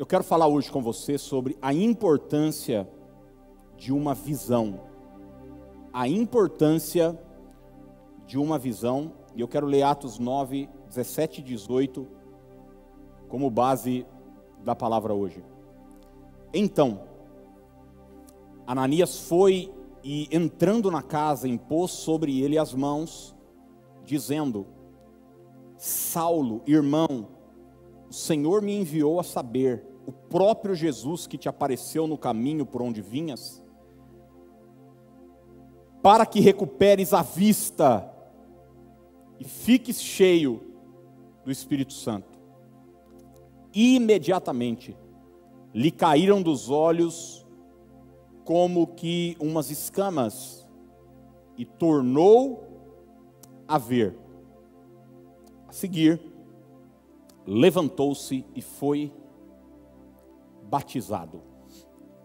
eu quero falar hoje com você sobre a importância de uma visão. A importância de uma visão, e eu quero ler Atos 9, 17 e 18 como base da palavra hoje. Então, Ananias foi e entrando na casa impôs sobre ele as mãos, dizendo: Saulo, irmão, o Senhor me enviou a saber, o próprio Jesus que te apareceu no caminho por onde vinhas, para que recuperes a vista e fiques cheio do Espírito Santo. Imediatamente lhe caíram dos olhos como que umas escamas e tornou a ver. A seguir, levantou-se e foi batizado.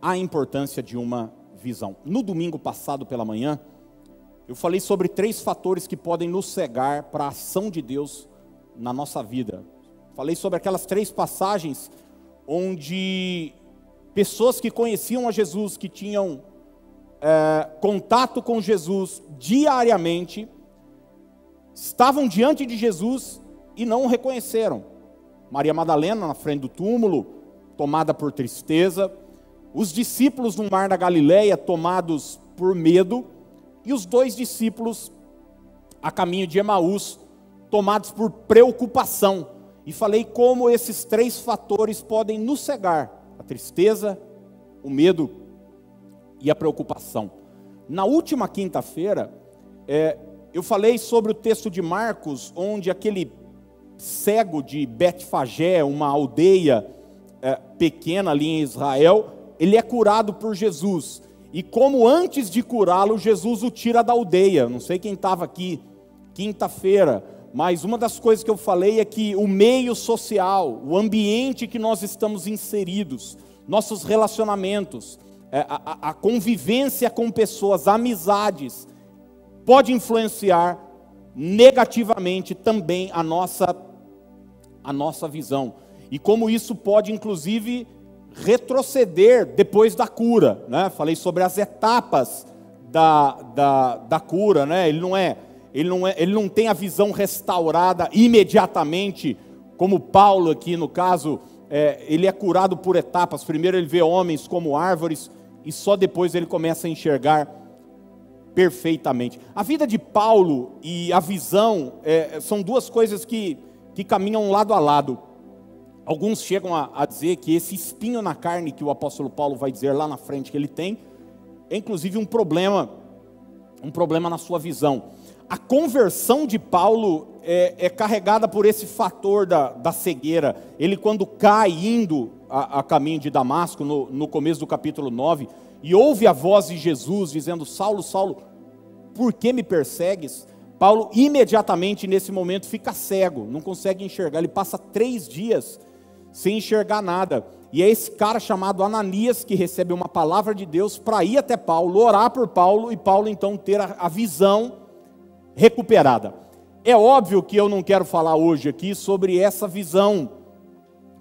A importância de uma visão. No domingo passado pela manhã, eu falei sobre três fatores que podem nos cegar para a ação de Deus na nossa vida. Falei sobre aquelas três passagens onde pessoas que conheciam a Jesus, que tinham é, contato com Jesus diariamente, estavam diante de Jesus e não o reconheceram. Maria Madalena na frente do túmulo, tomada por tristeza, os discípulos no mar da Galileia tomados por medo, e os dois discípulos a caminho de Emaús, tomados por preocupação. E falei como esses três fatores podem nos cegar: a tristeza, o medo e a preocupação. Na última quinta-feira, é, eu falei sobre o texto de Marcos, onde aquele cego de Betfagé, uma aldeia é, pequena ali em Israel, ele é curado por Jesus. E como antes de curá-lo, Jesus o tira da aldeia. Não sei quem estava aqui quinta-feira, mas uma das coisas que eu falei é que o meio social, o ambiente que nós estamos inseridos, nossos relacionamentos, é, a, a convivência com pessoas, amizades, pode influenciar negativamente também a nossa, a nossa visão. E como isso pode, inclusive, retroceder depois da cura. Né? Falei sobre as etapas da, da, da cura. Né? Ele, não é, ele, não é, ele não tem a visão restaurada imediatamente, como Paulo aqui no caso, é, ele é curado por etapas. Primeiro ele vê homens como árvores e só depois ele começa a enxergar perfeitamente. A vida de Paulo e a visão é, são duas coisas que, que caminham lado a lado. Alguns chegam a, a, dizer que esse espinho na carne que o apóstolo Paulo vai dizer lá na frente que ele tem, é inclusive um problema, um problema na sua visão. A conversão de Paulo é, é carregada por esse fator da, da, cegueira. Ele, quando cai indo a, a caminho de Damasco, no, no começo do capítulo 9, e ouve a voz de Jesus dizendo: Saulo, Saulo, por que me persegues? Paulo imediatamente nesse momento fica cego, não consegue enxergar. Ele passa três dias sem enxergar nada. E é esse cara chamado Ananias que recebe uma palavra de Deus para ir até Paulo, orar por Paulo e Paulo então ter a, visão recuperada. É óbvio que eu não quero falar hoje aqui sobre essa visão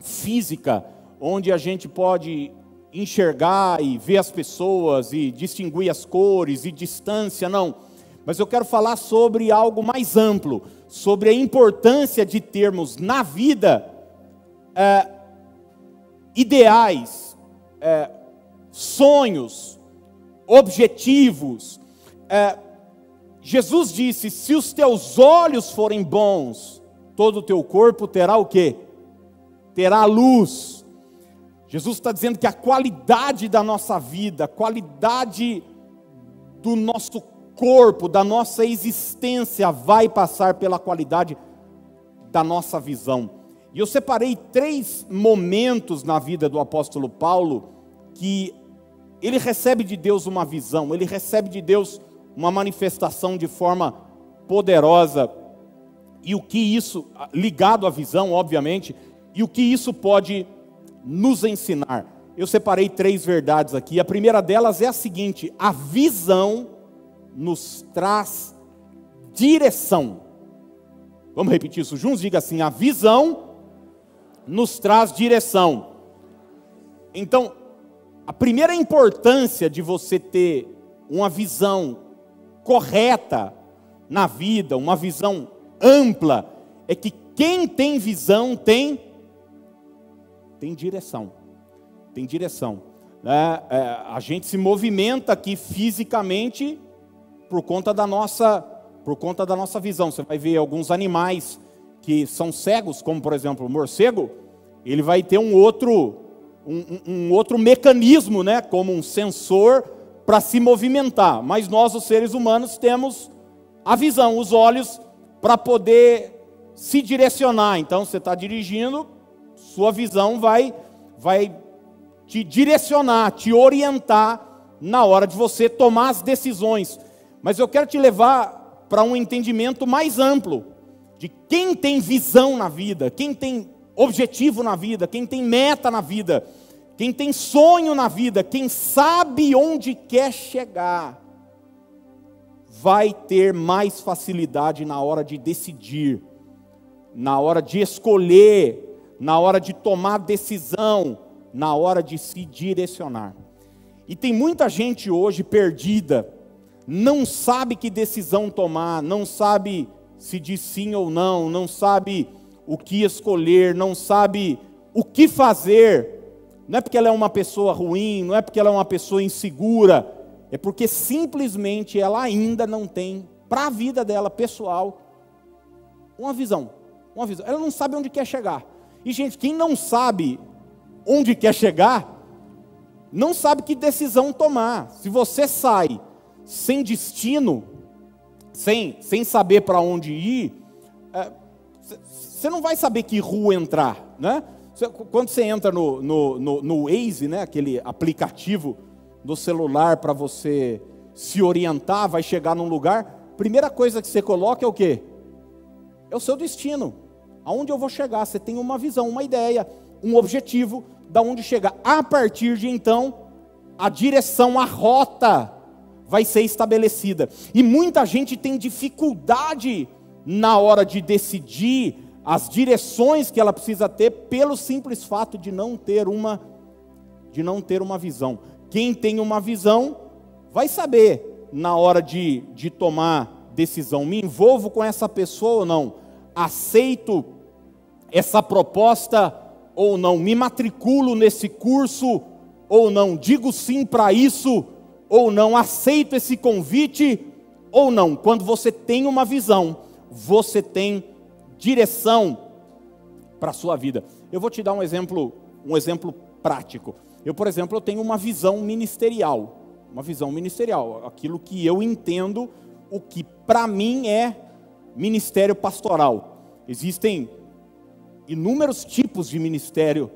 física, onde a gente pode enxergar e ver as pessoas e distinguir as cores e distância, não. Mas eu quero falar sobre algo mais amplo, sobre a importância de termos na vida é, ideais, é, sonhos, objetivos. É, Jesus disse: se os teus olhos forem bons, todo o teu corpo terá o que? Terá luz. Jesus está dizendo que a qualidade da nossa vida, a qualidade do nosso corpo, da nossa existência, vai passar pela qualidade da nossa visão. E eu separei três momentos na vida do apóstolo Paulo que ele recebe de Deus uma visão, ele recebe de Deus uma manifestação de forma poderosa. E o que isso, ligado à visão, obviamente, e o que isso pode nos ensinar. Eu separei três verdades aqui. A primeira delas é a seguinte: a visão nos traz direção. Vamos repetir isso juntos? Diga assim: a visão nos traz direção. Então, a primeira importância de você ter uma visão correta na vida, uma visão ampla, é que quem tem visão tem tem direção, tem direção. É, é, a gente se movimenta aqui fisicamente por conta da nossa por conta da nossa visão. Você vai ver alguns animais que são cegos, como por exemplo o morcego, ele vai ter um outro um, um outro mecanismo, né, como um sensor para se movimentar. Mas nós, os seres humanos, temos a visão, os olhos para poder se direcionar. Então, você está dirigindo, sua visão vai, vai te direcionar, te orientar na hora de você tomar as decisões. Mas eu quero te levar para um entendimento mais amplo de quem tem visão na vida, quem tem objetivo na vida, quem tem meta na vida, quem tem sonho na vida, quem sabe onde quer chegar, vai ter mais facilidade na hora de decidir, na hora de escolher, na hora de tomar decisão, na hora de se direcionar. E tem muita gente hoje perdida, não sabe que decisão tomar, não sabe se diz sim ou não, não sabe o que escolher, não sabe o que fazer. Não é porque ela é uma pessoa ruim, não é porque ela é uma pessoa insegura, é porque simplesmente ela ainda não tem para a vida dela pessoal uma visão, uma visão. Ela não sabe onde quer chegar. E gente, quem não sabe onde quer chegar, não sabe que decisão tomar. Se você sai sem destino, sem, sem saber para onde ir, é, você não vai saber que rua entrar, né? Quando você entra no, no, no, no Waze, né, aquele aplicativo do celular para você se orientar, vai chegar num lugar, primeira coisa que você coloca é o quê? É o seu destino. Aonde eu vou chegar? Você tem uma visão, uma ideia, um objetivo da onde chegar. A partir de então, a direção, a rota vai ser estabelecida. E muita gente tem dificuldade na hora de decidir as direções que ela precisa ter pelo simples fato de não ter uma de não ter uma visão. Quem tem uma visão vai saber na hora de, de tomar decisão. Me envolvo com essa pessoa ou não? Aceito essa proposta ou não? Me matriculo nesse curso ou não? Digo sim para isso ou não? Aceito esse convite ou não? Quando você tem uma visão, você tem direção para a sua vida. Eu vou te dar um exemplo, um exemplo prático. Eu, por exemplo, eu tenho uma visão ministerial, uma visão ministerial, aquilo que eu entendo, o que para mim é ministério pastoral. Existem inúmeros tipos de ministério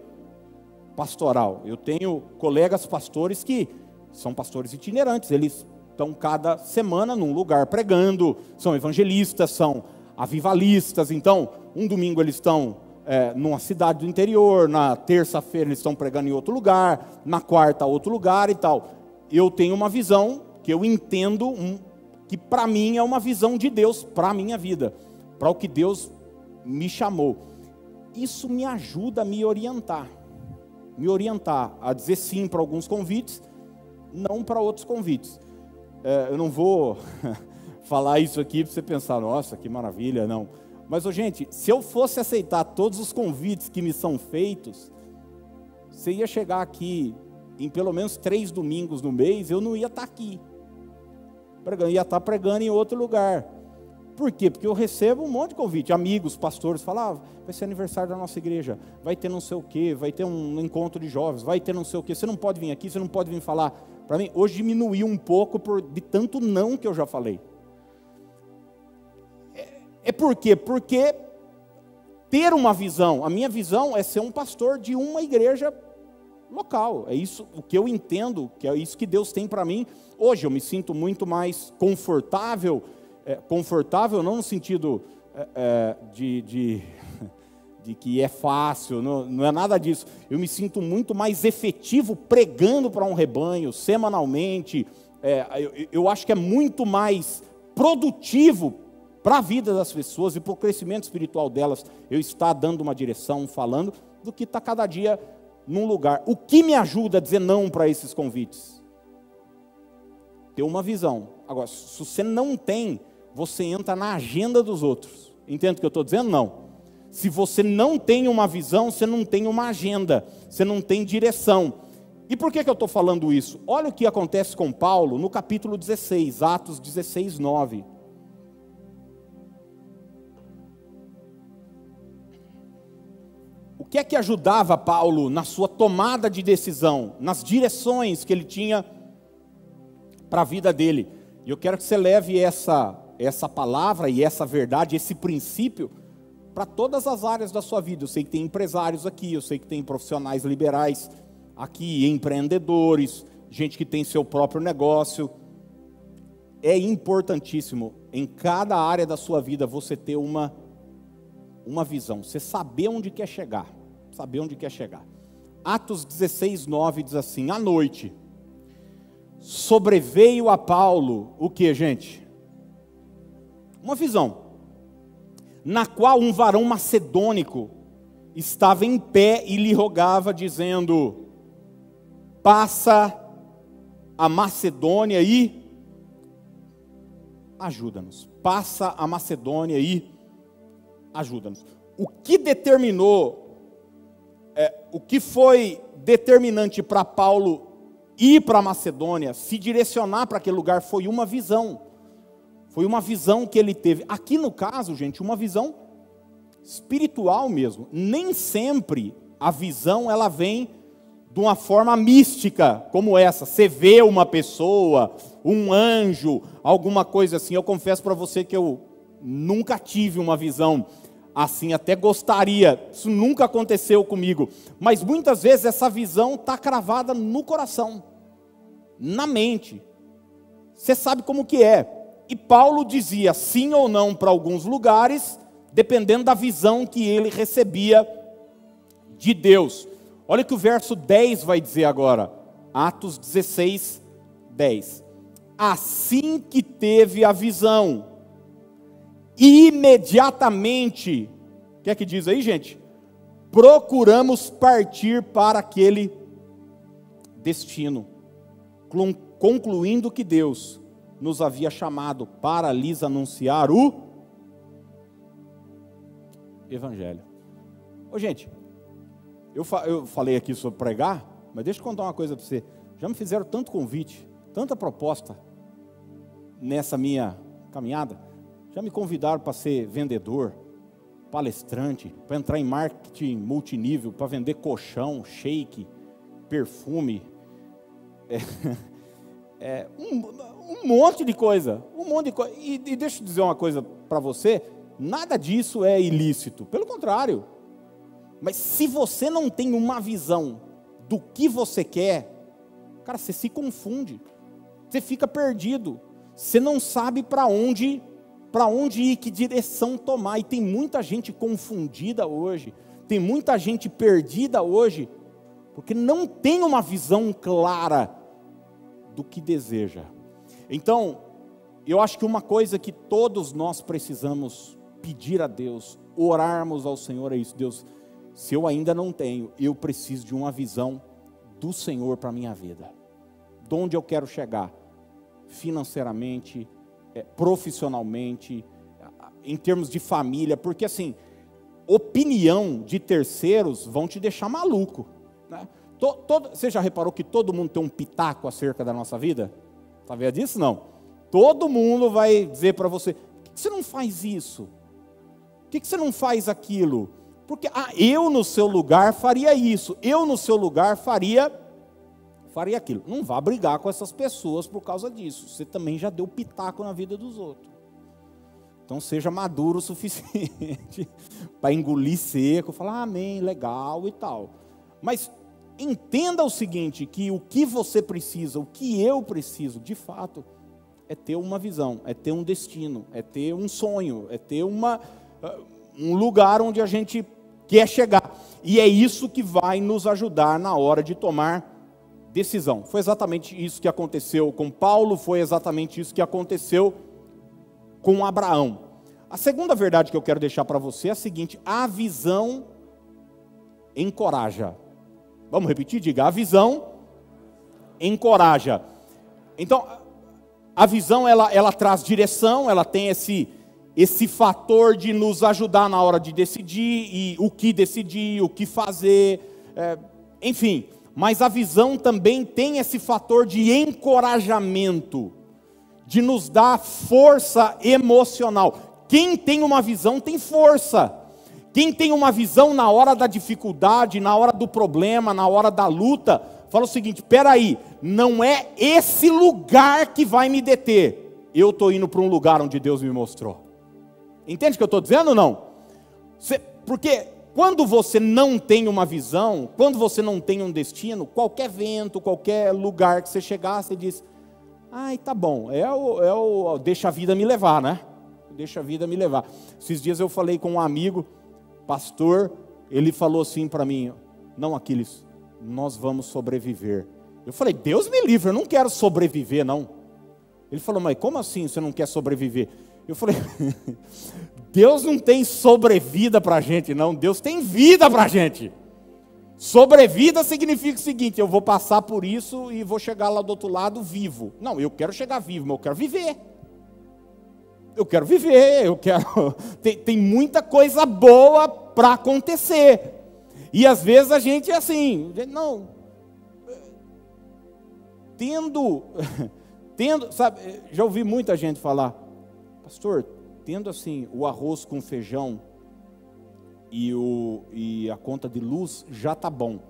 pastoral. Eu tenho colegas pastores que são pastores itinerantes, eles estão cada semana num lugar pregando, são evangelistas, são avivalistas. Então, um domingo eles estão é, numa cidade do interior, na terça-feira eles estão pregando em outro lugar, na quarta outro lugar e tal. Eu tenho uma visão que eu entendo um, que para mim é uma visão de Deus para a minha vida, para o que Deus me chamou. Isso me ajuda a me orientar, me orientar a dizer sim para alguns convites, não para outros convites. É, eu não vou falar isso aqui para você pensar, nossa, que maravilha, não. Mas, oh, gente, se eu fosse aceitar todos os convites que me são feitos, você ia chegar aqui em pelo menos três domingos no mês, eu não ia estar tá aqui. Pregando, ia estar tá pregando em outro lugar. Por quê? Porque eu recebo um monte de convite. Amigos, pastores, falam, ah, vai ser aniversário da nossa igreja, vai ter não sei o quê, vai ter um encontro de jovens, vai ter não sei o quê. Você não pode vir aqui, você não pode vir falar para mim. Hoje diminuiu um pouco por, de tanto não que eu já falei. É por quê? Porque ter uma visão, a minha visão é ser um pastor de uma igreja local. É isso o que eu entendo, que é isso que Deus tem para mim. Hoje eu me sinto muito mais confortável, é, confortável não no sentido é, é de, de, de, que é fácil, não, não é nada disso. Eu me sinto muito mais efetivo pregando para um rebanho semanalmente. É, eu, eu acho que é muito mais produtivo para a vida das pessoas e para o crescimento espiritual delas, eu estar dando uma direção, falando, do que estar tá cada dia num lugar. O que me ajuda a dizer não para esses convites? Ter uma visão. Agora, se você não tem, você entra na agenda dos outros. Entende o que eu estou dizendo? Não. Se você não tem uma visão, você não tem uma agenda, você não tem direção. E por que, que eu estou falando isso? Olha o que acontece com Paulo no capítulo 16, Atos 16, 9. O que é que ajudava Paulo na sua tomada de decisão, nas direções que ele tinha para a vida dele? E eu quero que você leve essa, essa palavra e essa verdade, esse princípio, para todas as áreas da sua vida. Eu sei que tem empresários aqui, eu sei que tem profissionais liberais aqui, empreendedores, gente que tem seu próprio negócio. É importantíssimo em cada área da sua vida você ter uma uma visão, você saber onde quer chegar, saber onde quer chegar. Atos 16, 9 diz assim: à noite sobreveio a Paulo o que, gente? Uma visão, na qual um varão macedônico estava em pé e lhe rogava, dizendo: Passa a Macedônia e ajuda-nos. Passa a Macedônia e ajuda-nos. O que determinou, é, o que foi determinante para Paulo ir para a Macedônia, se direcionar para aquele lugar, foi uma visão. Foi uma visão que ele teve. Aqui no caso, gente, uma visão espiritual mesmo. Nem sempre a visão ela vem de uma forma mística como essa. Você vê uma pessoa, um anjo, alguma coisa assim. Eu confesso para você que eu nunca tive uma visão assim, até gostaria. Isso nunca aconteceu comigo. Mas muitas vezes essa visão está cravada no coração, na mente. Você sabe como que é. E Paulo dizia sim ou não para alguns lugares, dependendo da visão que ele recebia de Deus. Olha o que o verso 10 vai dizer agora. Atos 16, 10. Assim que teve a visão, imediatamente, o que é que diz aí, gente? Procuramos partir para aquele destino, concluindo que Deus nos havia chamado para lhes anunciar o Evangelho. Ô, gente, eu, fa eu falei aqui sobre pregar, mas deixa eu contar uma coisa para você. Já me fizeram tanto convite, tanta proposta nessa minha caminhada. Já me convidaram para ser vendedor, palestrante, para entrar em marketing multinível, para vender colchão, shake, perfume, é, é, um, um, monte de coisa, um monte de coisa. E, e deixa eu dizer uma coisa para você: nada disso é ilícito, pelo contrário. Mas se você não tem uma visão do que você quer, cara, você se confunde, você fica perdido, você não sabe para onde para onde ir, que direção tomar. E tem muita gente confundida hoje, tem muita gente perdida hoje, porque não tem uma visão clara do que deseja. Então, eu acho que uma coisa que todos nós precisamos pedir a Deus, orarmos ao Senhor é isso, Deus, se eu ainda não tenho, eu preciso de uma visão do Senhor para a minha vida. De onde eu quero chegar? Financeiramente, é, profissionalmente, em termos de família, porque assim, opinião de terceiros vão te deixar maluco. Né? Todo, você já reparou que todo mundo tem um pitaco acerca da nossa vida? Sabia disso? Não. Todo mundo vai dizer para você: por que você não faz isso? Por que você não faz aquilo? Porque ah, eu no seu lugar faria isso, eu no seu lugar faria faria aquilo. Não vá brigar com essas pessoas por causa disso. Você também já deu pitaco na vida dos outros. Então seja maduro o suficiente para engolir seco, falar amém, legal e tal. Mas entenda o seguinte, que o que você precisa, o que eu preciso, de fato, é ter uma visão, é ter um destino, é ter um sonho, é ter uma, ah, um lugar onde a gente quer chegar. E é isso que vai nos ajudar na hora de tomar decisão. Foi exatamente isso que aconteceu com Paulo, foi exatamente isso que aconteceu com Abraão. A segunda verdade que eu quero deixar para você é a seguinte: a visão encoraja. Vamos repetir? Diga: a visão encoraja. Então, a visão ela, ela traz direção, ela tem esse, esse fator de nos ajudar na hora de decidir e o que decidir, o que fazer, é, enfim. Mas a visão também tem esse fator de encorajamento, de nos dar força emocional. Quem tem uma visão tem força. Quem tem uma visão na hora da dificuldade, na hora do problema, na hora da luta, fala o seguinte: peraí, não é esse lugar que vai me deter. Eu estou indo para um lugar onde Deus me mostrou. Entende o que eu estou dizendo ou não? porque quando você não tem uma visão, quando você não tem um destino, qualquer vento, qualquer lugar que você chegar, você diz: ai, tá bom, é o, é o deixa a vida me levar, né? Deixa a vida me levar. Esses dias eu falei com um amigo, pastor, ele falou assim para mim: não, Aquiles, nós vamos sobreviver. Eu falei: Deus me livre, eu não quero sobreviver, não. Ele falou: mas como assim você não quer sobreviver? Eu falei, Deus não tem sobrevida para a gente, não. Deus tem vida para a gente. Sobrevida significa o seguinte: eu vou passar por isso e vou chegar lá do outro lado vivo. Não, eu quero chegar vivo, mas eu quero viver. Eu quero viver, eu quero. Tem, tem muita coisa boa para acontecer. E às vezes a gente é assim, não. Tendo, tendo, sabe, já ouvi muita gente falar, pastor, tendo assim o arroz com feijão e, o, e a conta de luz já tá bom.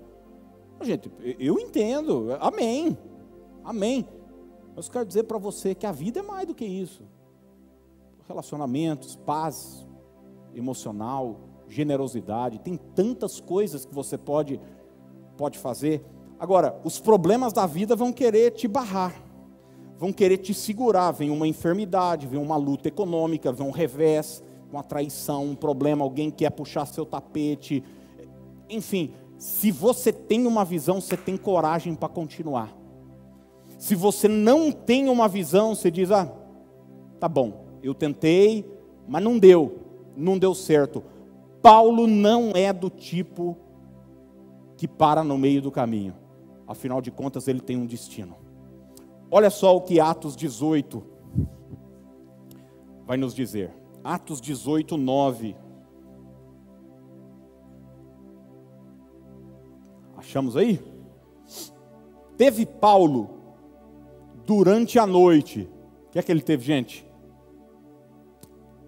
Gente, eu entendo, amém, amém. Mas quero dizer para você que a vida é mais do que isso. Relacionamentos, paz emocional, generosidade, tem tantas coisas que você pode, pode fazer. Agora, os problemas da vida vão querer te barrar vão querer te segurar. Vem uma enfermidade, vem uma luta econômica, vem um revés, uma traição, um problema, alguém quer puxar seu tapete. Enfim, se você tem uma visão, você tem coragem para continuar. Se você não tem uma visão, você diz: ah, tá bom, eu tentei, mas não deu, não deu certo. Paulo não é do tipo que para no meio do caminho. Afinal de contas, ele tem um destino. Olha só o que Atos 18 vai nos dizer. Atos 18, 9. Achamos aí? Teve Paulo durante a noite. O que é que ele teve, gente?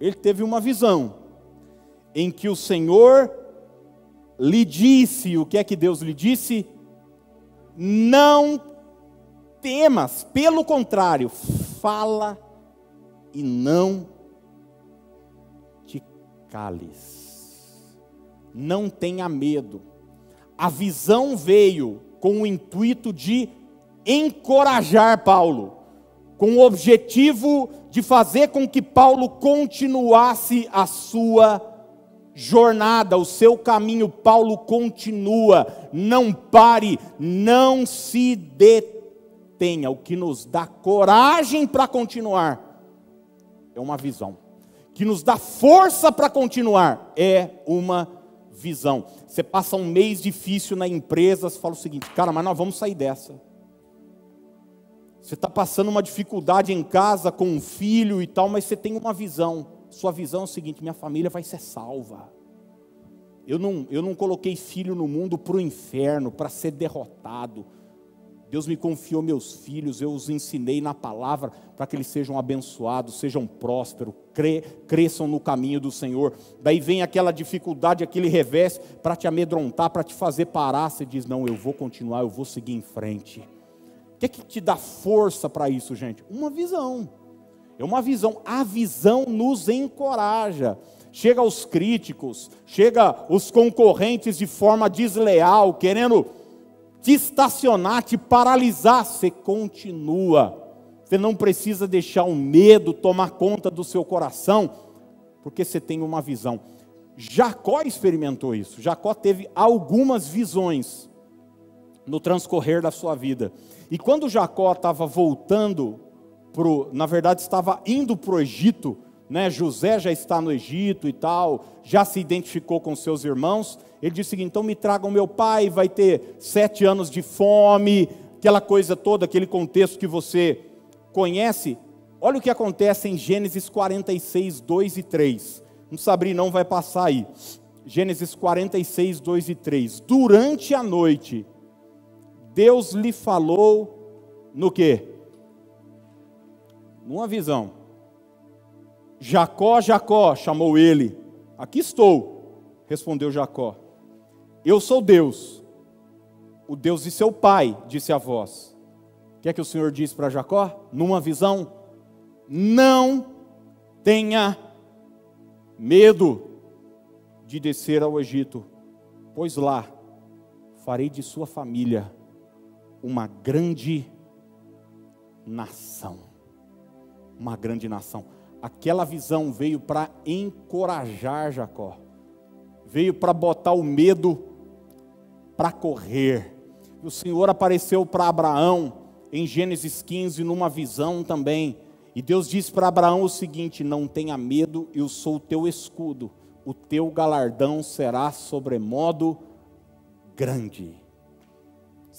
Ele teve uma visão em que o Senhor lhe disse: o que é que Deus lhe disse? Não temas, pelo contrário, fala e não te cales. Não tenha medo. A visão veio com o intuito de encorajar Paulo, com o objetivo de fazer com que Paulo continuasse a sua jornada, o seu caminho. Paulo continua, não pare, não se detenha tenha, o que nos dá coragem para continuar, é uma visão. Que nos dá força para continuar, é uma visão. Você passa um mês difícil na empresa, você fala o seguinte, cara, mas nós vamos sair dessa. Você está passando uma dificuldade em casa com um filho e tal, mas você tem uma visão. Sua visão é o seguinte: minha família vai ser salva. Eu não, eu não coloquei filho no mundo para o inferno, para ser derrotado. Deus me confiou meus filhos, eu os ensinei na palavra para que eles sejam abençoados, sejam prósperos, cre cresçam no caminho do Senhor. Daí vem aquela dificuldade, aquele revés para te amedrontar, para te fazer parar. Você diz: Não, eu vou continuar, eu vou seguir em frente. Que é que te dá força para isso, gente? Uma visão. É uma visão. A visão nos encoraja. Chega aos críticos, chega os concorrentes de forma desleal, querendo te estacionar, te paralisar, você continua. Você não precisa deixar o medo tomar conta do seu coração, porque você tem uma visão. Jacó experimentou isso. Jacó teve algumas visões no transcorrer da sua vida. E quando Jacó estava voltando pro, na verdade estava indo para o Egito, né, José já está no Egito e tal, já se identificou com seus irmãos. Ele disse seguinte: então me tragam meu pai, vai ter sete anos de fome, aquela coisa toda, aquele contexto que você conhece. Olha o que acontece em Gênesis 46, 2 e 3. Não sabe não vai passar aí. Gênesis 46, 2 e 3. Durante a noite, Deus lhe falou no que? Numa visão. Jacó, Jacó, chamou ele. Aqui estou, respondeu Jacó. Eu sou Deus, o Deus de seu pai, disse a voz. O que é que o Senhor disse para Jacó? Numa visão: Não tenha medo de descer ao Egito, pois lá farei de sua família uma grande nação. Uma grande nação aquela visão veio para encorajar Jacó, veio para botar o medo para correr. O Senhor apareceu para Abraão em Gênesis 15 numa visão também. E Deus disse para Abraão o seguinte: Não tenha medo, eu sou o teu escudo, o teu galardão será sobremodo grande.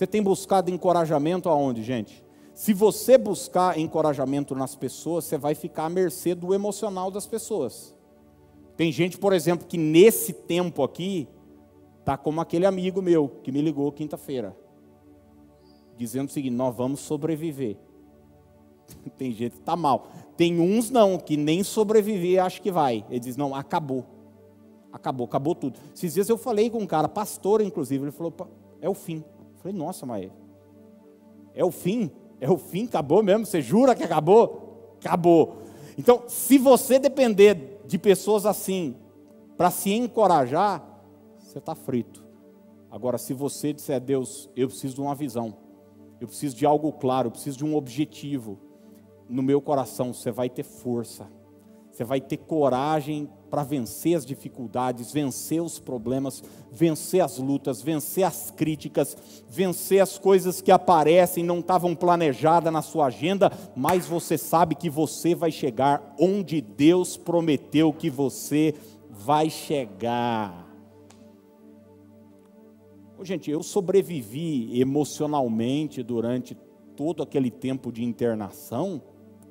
Você tem buscado encorajamento aonde, gente? Se você buscar encorajamento nas pessoas, você vai ficar à mercê do emocional das pessoas. Tem gente, por exemplo, que nesse tempo aqui, tá como aquele amigo meu que me ligou quinta-feira, dizendo o seguinte: nós vamos sobreviver. Tem gente que está mal. Tem uns não, que nem sobreviver acho que vai. Ele diz: não, acabou. Acabou, acabou tudo. Esses dias eu falei com um cara, pastor inclusive, ele falou: é o fim. Falei: nossa, mas é o fim? É o fim, acabou mesmo? Você jura que acabou? Acabou. Então, se você depender de pessoas assim para se encorajar, você está frito. Agora, se você disser, Deus, eu preciso de uma visão, eu preciso de algo claro, eu preciso de um objetivo, no meu coração você vai ter força, você vai ter coragem para vencer as dificuldades, vencer os problemas, vencer as lutas, vencer as críticas, vencer as coisas que aparecem, não estavam planejadas na sua agenda, mas você sabe que você vai chegar onde Deus prometeu que você vai chegar. gente, eu sobrevivi emocionalmente durante todo aquele tempo de internação,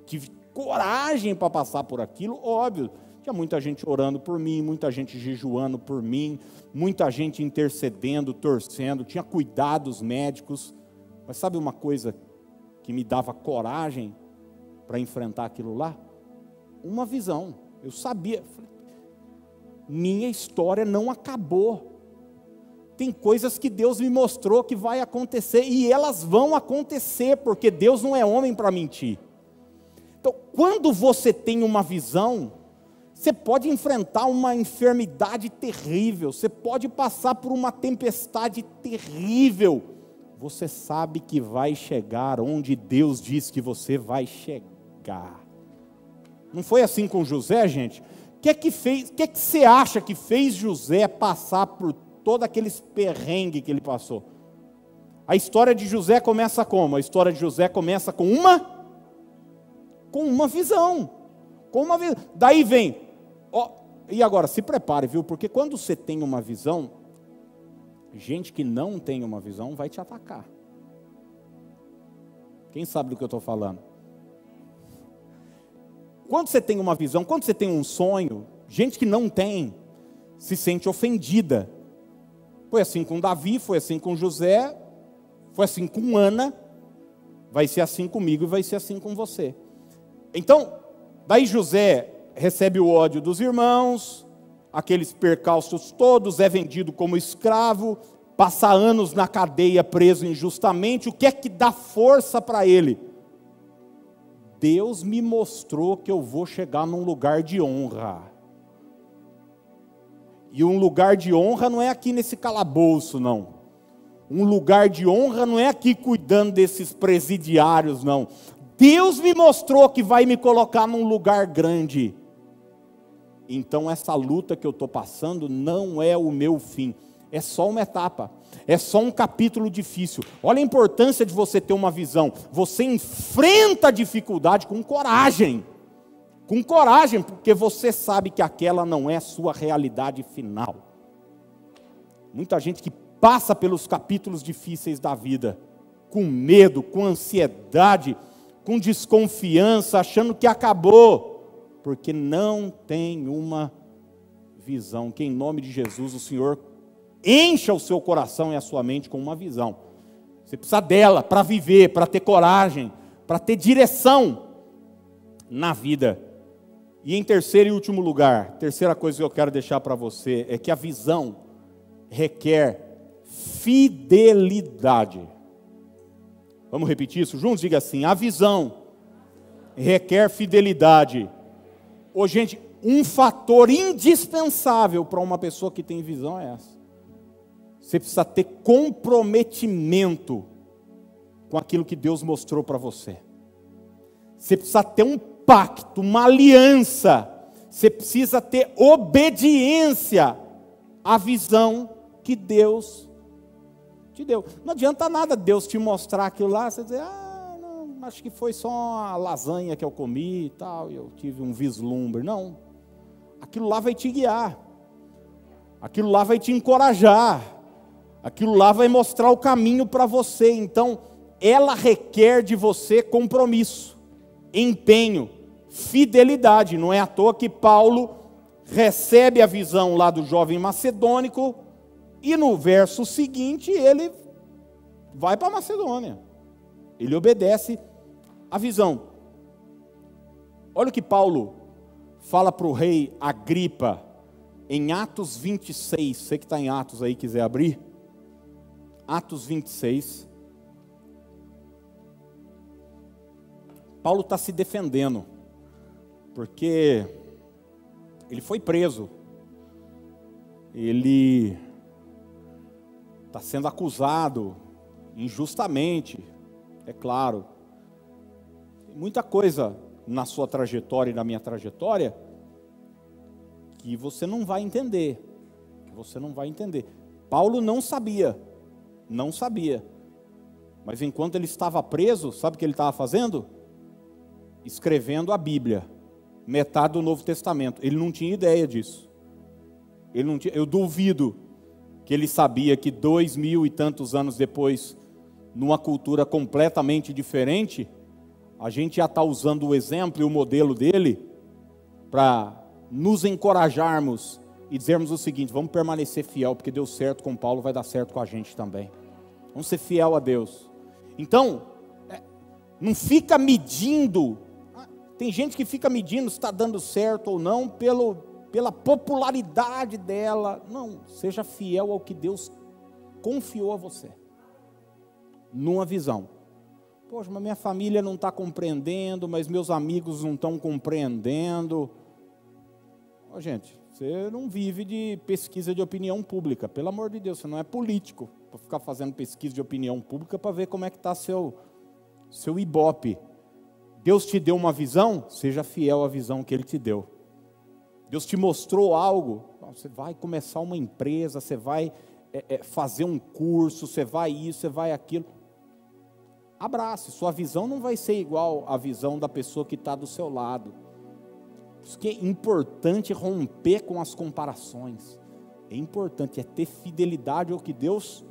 tive coragem para passar por aquilo, óbvio tinha muita gente orando por mim, muita gente jejuando por mim, muita gente intercedendo, torcendo, tinha cuidados médicos. Mas sabe uma coisa que me dava coragem para enfrentar aquilo lá? Uma visão. Eu sabia, minha história não acabou. Tem coisas que Deus me mostrou que vai acontecer e elas vão acontecer, porque Deus não é homem para mentir. Então, quando você tem uma visão, você pode enfrentar uma enfermidade terrível, você pode passar por uma tempestade terrível. Você sabe que vai chegar onde Deus diz que você vai chegar. Não foi assim com José, gente? O que é que fez? O que é que você acha que fez José passar por todo aqueles perrengue que ele passou? A história de José começa como? A história de José começa com uma com uma visão. Com uma visão. Daí vem e agora, se prepare, viu? Porque quando você tem uma visão, gente que não tem uma visão vai te atacar. Quem sabe do que eu estou falando? Quando você tem uma visão, quando você tem um sonho, gente que não tem se sente ofendida. Foi assim com Davi, foi assim com José, foi assim com Ana, vai ser assim comigo e vai ser assim com você. Então, daí José recebe o ódio dos irmãos, aqueles percalços todos, é vendido como escravo, passa anos na cadeia preso injustamente. O que é que dá força para ele? Deus me mostrou que eu vou chegar num lugar de honra. E um lugar de honra não é aqui nesse calabouço, não. Um lugar de honra não é aqui cuidando desses presidiários, não. Deus me mostrou que vai me colocar num lugar grande. Então, essa luta que eu estou passando não é o meu fim, é só uma etapa, é só um capítulo difícil. Olha a importância de você ter uma visão. Você enfrenta a dificuldade com coragem. com coragem, porque você sabe que aquela não é sua realidade final. Muita gente que passa pelos capítulos difíceis da vida, com medo, com ansiedade, com desconfiança, achando que acabou, porque não tem uma visão. Que em nome de Jesus o Senhor encha o seu coração e a sua mente com uma visão. Você precisa dela para viver, para ter coragem, para ter direção na vida. E em terceiro e último lugar, terceira coisa que eu quero deixar para você é que a visão requer fidelidade. Vamos repetir isso juntos? Diga assim: a visão requer fidelidade. Ô, gente, um fator indispensável para uma pessoa que tem visão é essa. Você precisa ter comprometimento com aquilo que Deus mostrou para você. Você precisa ter um pacto, uma aliança. Você precisa ter obediência à visão que Deus te deu. Não adianta nada Deus te mostrar aquilo lá, você dizer, ah, acho que foi só a lasanha que eu comi e tal, e eu tive um vislumbre. Não. Aquilo lá vai te guiar. Aquilo lá vai te encorajar. Aquilo lá vai mostrar o caminho para você. Então, ela requer de você compromisso, empenho, fidelidade. Não é à toa que Paulo recebe a visão lá do jovem macedônico e no verso seguinte ele vai para Macedônia. Ele obedece a visão. Olha o que Paulo fala para o rei Agripa em Atos 26. Você que está em Atos aí quiser abrir. Atos 26. Paulo está se defendendo, porque ele foi preso, ele está sendo acusado injustamente, é claro. Muita coisa na sua trajetória e na minha trajetória que você não vai entender. Que você não vai entender. Paulo não sabia, não sabia. Mas enquanto ele estava preso, sabe o que ele estava fazendo? Escrevendo a Bíblia, metade do Novo Testamento. Ele não tinha ideia disso. Ele não tinha, eu duvido que ele sabia que dois mil e tantos anos depois, numa cultura completamente diferente, a gente já está usando o exemplo e o modelo dele para nos encorajarmos e dizermos o seguinte: vamos permanecer fiel, porque deu certo com Paulo, vai dar certo com a gente também. Vamos ser fiel a Deus. Então, é, não fica medindo. Ah, tem gente que fica medindo se está dando certo ou não pelo, pela popularidade dela. Não, seja fiel ao que Deus confiou a você. Numa visão. Poxa, mas minha família não está compreendendo, mas meus amigos não estão compreendendo. Oh, gente, você não vive de pesquisa de opinião pública, pelo amor de Deus, você não é político para ficar fazendo pesquisa de opinião pública para ver como é que está seu, seu ibope. Deus te deu uma visão, seja fiel à visão que Ele te deu. Deus te mostrou algo, você vai começar uma empresa, você vai é, é, fazer um curso, você vai isso, você vai aquilo. Abrace, sua visão não vai ser igual à visão da pessoa que está do seu lado. Por isso que é importante romper com as comparações. É importante, é ter fidelidade ao que Deus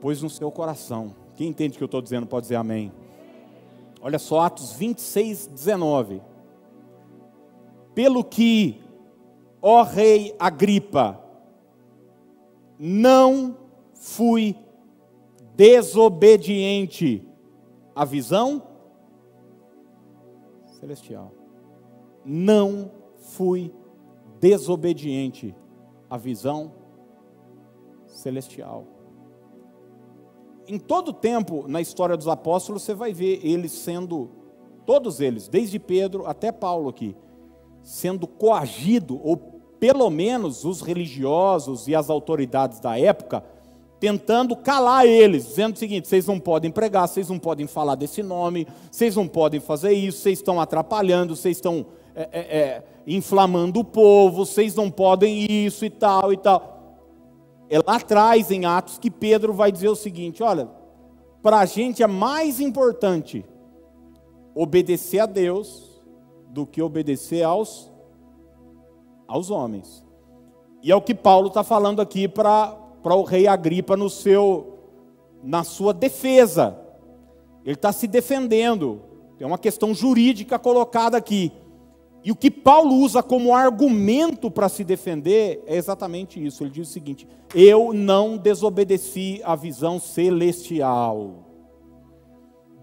pôs no seu coração. Quem entende o que eu estou dizendo pode dizer amém. Olha só, Atos 26, 19 pelo que, ó rei Agripa, não fui desobediente à visão celestial. Não fui desobediente à visão celestial. Em todo tempo na história dos apóstolos, você vai ver eles sendo, todos eles, desde Pedro até Paulo aqui, sendo coagido, ou pelo menos os religiosos e as autoridades da época, tentando calar eles, dizendo o seguinte: vocês não podem pregar, vocês não podem falar desse nome, vocês não podem fazer isso, vocês estão atrapalhando, vocês estão é, é, é, inflamando o povo, vocês não podem isso e tal e tal. É lá atrás, em Atos, que Pedro vai dizer o seguinte: olha, para a gente é mais importante obedecer a Deus do que obedecer aos, aos homens. E é o que Paulo está falando aqui para o rei Agripa no seu, na sua defesa. Ele está se defendendo. Tem uma questão jurídica colocada aqui. E o que Paulo usa como argumento para se defender é exatamente isso. Ele diz o seguinte: Eu não desobedeci à visão celestial.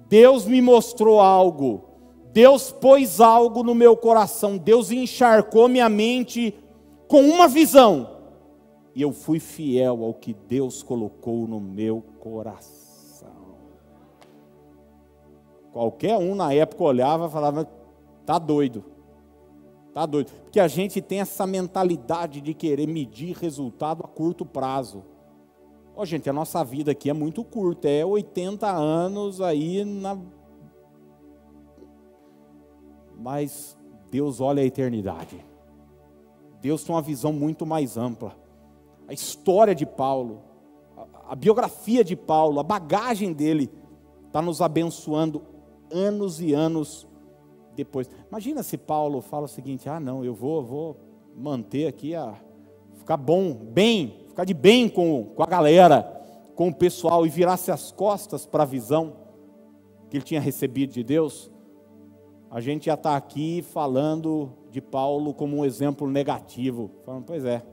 Deus me mostrou algo. Deus pôs algo no meu coração. Deus encharcou minha mente com uma visão. E eu fui fiel ao que Deus colocou no meu coração. Qualquer um na época olhava e falava: Tá doido Tá doido? Porque a gente tem essa mentalidade de querer medir resultado a curto prazo. Ó, oh, gente, a nossa vida aqui é muito curta, é 80 anos aí na Mas Deus olha a eternidade. Deus tem uma visão muito mais ampla. A história de Paulo, a, a biografia de Paulo, a bagagem dele está nos abençoando anos e anos depois. Imagina se Paulo fala o seguinte: ah, não, eu vou, vou manter aqui a ficar bom, bem, ficar de bem com, com a galera, com o pessoal e virasse as costas para a visão que ele tinha recebido de Deus. A gente já está aqui falando de Paulo como um exemplo negativo. Falando, pois é,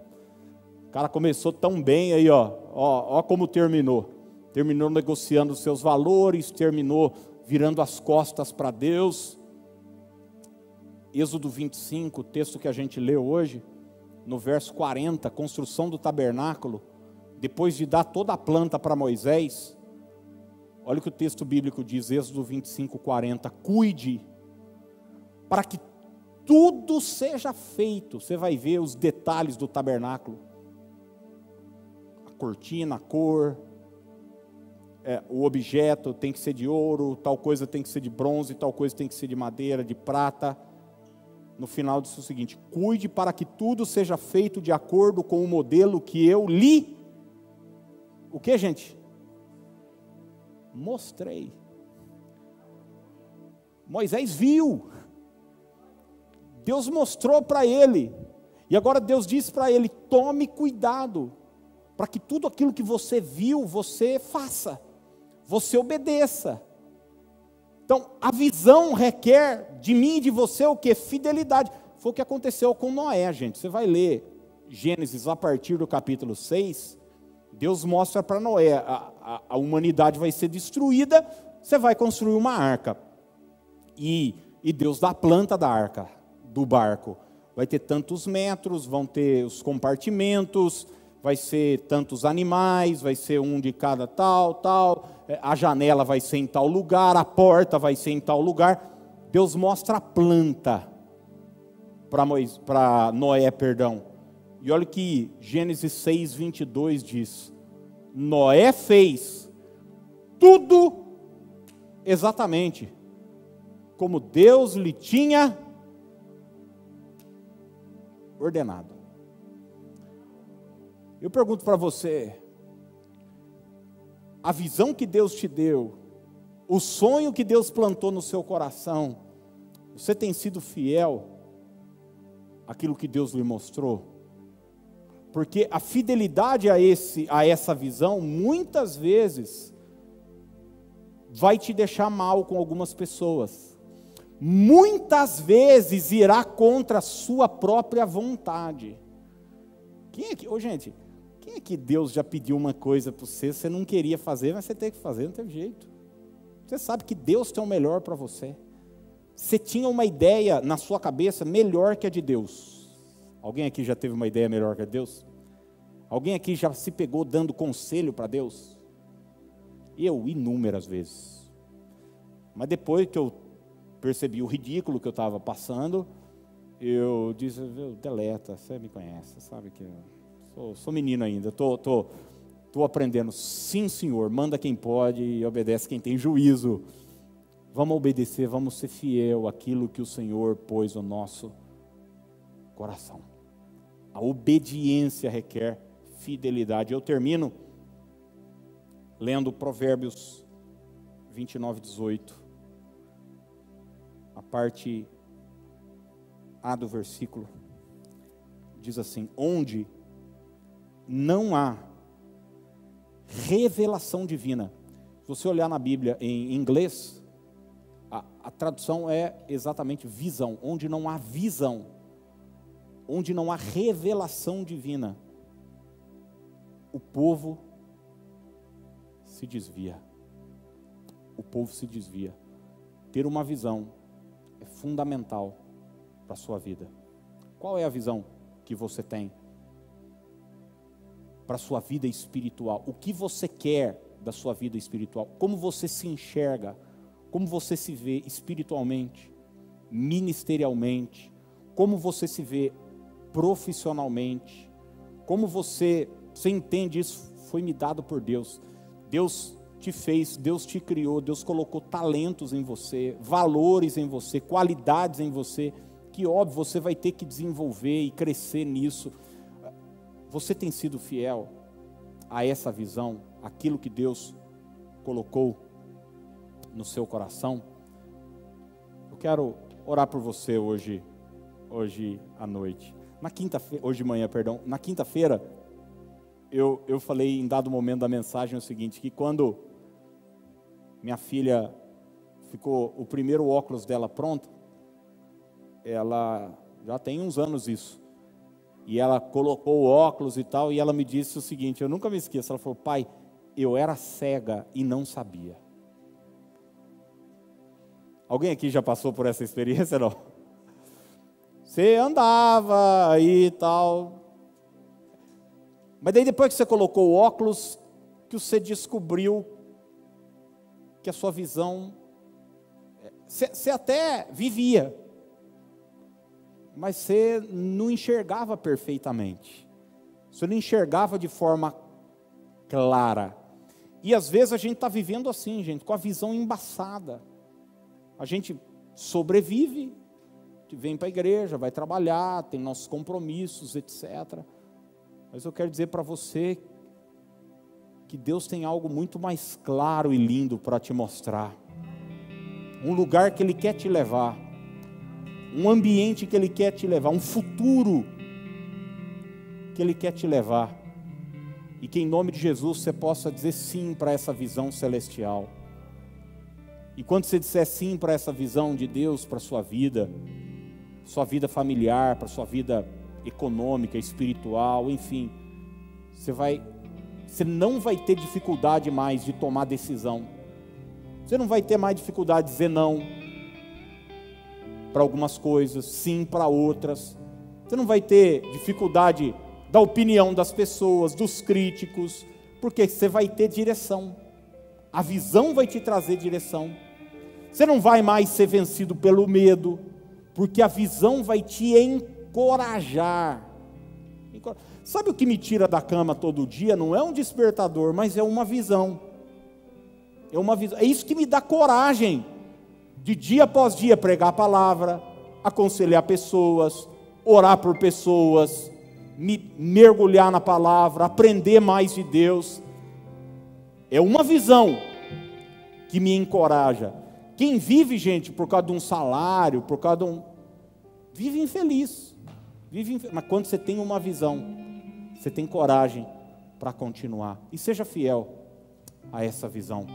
o cara começou tão bem aí, ó, ó, ó como terminou. Terminou negociando os seus valores, terminou virando as costas para Deus, Êxodo 25, o texto que a gente leu hoje, no verso 40, construção do tabernáculo, depois de dar toda a planta para Moisés, olha o que o texto bíblico diz, Êxodo 25, 40, cuide, para que tudo seja feito, você vai ver os detalhes do tabernáculo, cortina, a cor, é, o objeto tem que ser de ouro, tal coisa tem que ser de bronze, tal coisa tem que ser de madeira, de prata, no final disse o seguinte: cuide para que tudo seja feito de acordo com o modelo que eu li. O que, gente? Mostrei. Moisés viu. Deus mostrou para ele. E agora Deus disse para ele: tome cuidado, para que tudo aquilo que você viu, você faça, você obedeça. Então, a visão requer de mim e de você o que? Fidelidade. Foi o que aconteceu com Noé, gente. Você vai ler Gênesis a partir do capítulo 6. Deus mostra para Noé: a, a, a, humanidade vai ser destruída, você vai construir uma arca. E, e Deus dá a planta da arca, do barco. Vai ter tantos metros, vão ter os compartimentos, vai ser tantos animais, vai ser um de cada tal, tal é, a janela vai ser em tal lugar, a porta vai ser em tal lugar. Deus mostra a planta para Noé, perdão. E olha o que Gênesis 6, 22 diz: Noé fez tudo exatamente como Deus lhe tinha ordenado. Eu pergunto para você, a visão que Deus te deu, o sonho que Deus plantou no seu coração, você tem sido fiel àquilo que Deus lhe mostrou? Porque a fidelidade a, esse, a essa visão, muitas vezes, vai te deixar mal com algumas pessoas. Muitas vezes irá contra a sua própria vontade. Quem é que, ô gente, quem é que Deus já pediu uma coisa para você, você não queria fazer, mas você tem que fazer, não teve jeito. Você sabe que Deus tem o melhor para você. Você tinha uma ideia na sua cabeça melhor que a de Deus. Alguém aqui já teve uma ideia melhor que a de Deus? Alguém aqui já se pegou dando conselho para Deus? Eu, inúmeras vezes. Mas depois que eu percebi o ridículo que eu estava passando, eu disse, deleta, você me conhece, sabe que Sou, sou menino ainda, estou tô, tô, tô aprendendo. Sim, senhor, manda quem pode e obedece quem tem juízo. Vamos obedecer, vamos ser fiel àquilo que o Senhor pôs no nosso coração. A obediência requer fidelidade. Eu termino lendo Provérbios 29, 18. A parte A do versículo diz assim: onde não há revelação divina. Se você olhar na Bíblia em inglês, a, a tradução é exatamente visão, onde não há visão, onde não há revelação divina, o povo se desvia. O povo se desvia. Ter uma visão é fundamental para a sua vida. Qual é a visão que você tem para a sua vida espiritual? O que você quer da sua vida espiritual? Como você se enxerga? Como você se vê espiritualmente, ministerialmente? Como você se vê profissionalmente? Como você, você entende isso? Foi me dado por Deus. Deus te fez, Deus te criou, Deus colocou talentos em você, valores em você, qualidades em você, que óbvio você vai ter que desenvolver e crescer nisso. Você tem sido fiel a essa visão, aquilo que Deus colocou no seu coração? Eu quero orar por você hoje, hoje à noite. Na quinta-feira, hoje de manhã, perdão. Na quinta-feira, eu, eu falei em dado momento da mensagem o seguinte, que quando minha filha ficou o primeiro óculos dela pronto, ela já tem uns anos isso. E ela colocou o óculos e tal, e ela me disse o seguinte, eu nunca me esqueço, ela falou, pai, eu era cega e não sabia. Alguém aqui já passou por essa experiência, não? Você andava aí e tal, mas daí depois que você colocou o óculos, que você descobriu que a sua visão, você, você até vivia, mas você não enxergava perfeitamente, você não enxergava de forma clara. E às vezes a gente está vivendo assim, gente, com a visão embaçada. A gente sobrevive, vem para a igreja, vai trabalhar, tem nossos compromissos, etc. Mas eu quero dizer para você que Deus tem algo muito mais claro e lindo para te mostrar. Um lugar que Ele quer te levar, um ambiente que Ele quer te levar, um futuro que Ele quer te levar. E que em nome de Jesus você possa dizer sim para essa visão celestial. E quando você disser sim para essa visão de Deus para a sua vida, sua vida familiar, para sua vida econômica, espiritual, enfim, você vai você não vai ter dificuldade mais de tomar decisão. Você não vai ter mais dificuldade de dizer não para algumas coisas, sim para outras. Você não vai ter dificuldade da opinião das pessoas, dos críticos, porque você vai ter direção. A visão vai te trazer direção. Você não vai mais ser vencido pelo medo, porque a visão vai te encorajar. Sabe o que me tira da cama todo dia? Não é um despertador, mas é uma visão. É uma visão. É isso que me dá coragem de dia após dia pregar a palavra, aconselhar pessoas, orar por pessoas, me mergulhar na palavra, aprender mais de Deus. É uma visão que me encoraja. Quem vive, gente, por causa de um salário, por causa de um. vive infeliz. Vive, mas quando você tem uma visão, você tem coragem para continuar. E seja fiel a essa visão.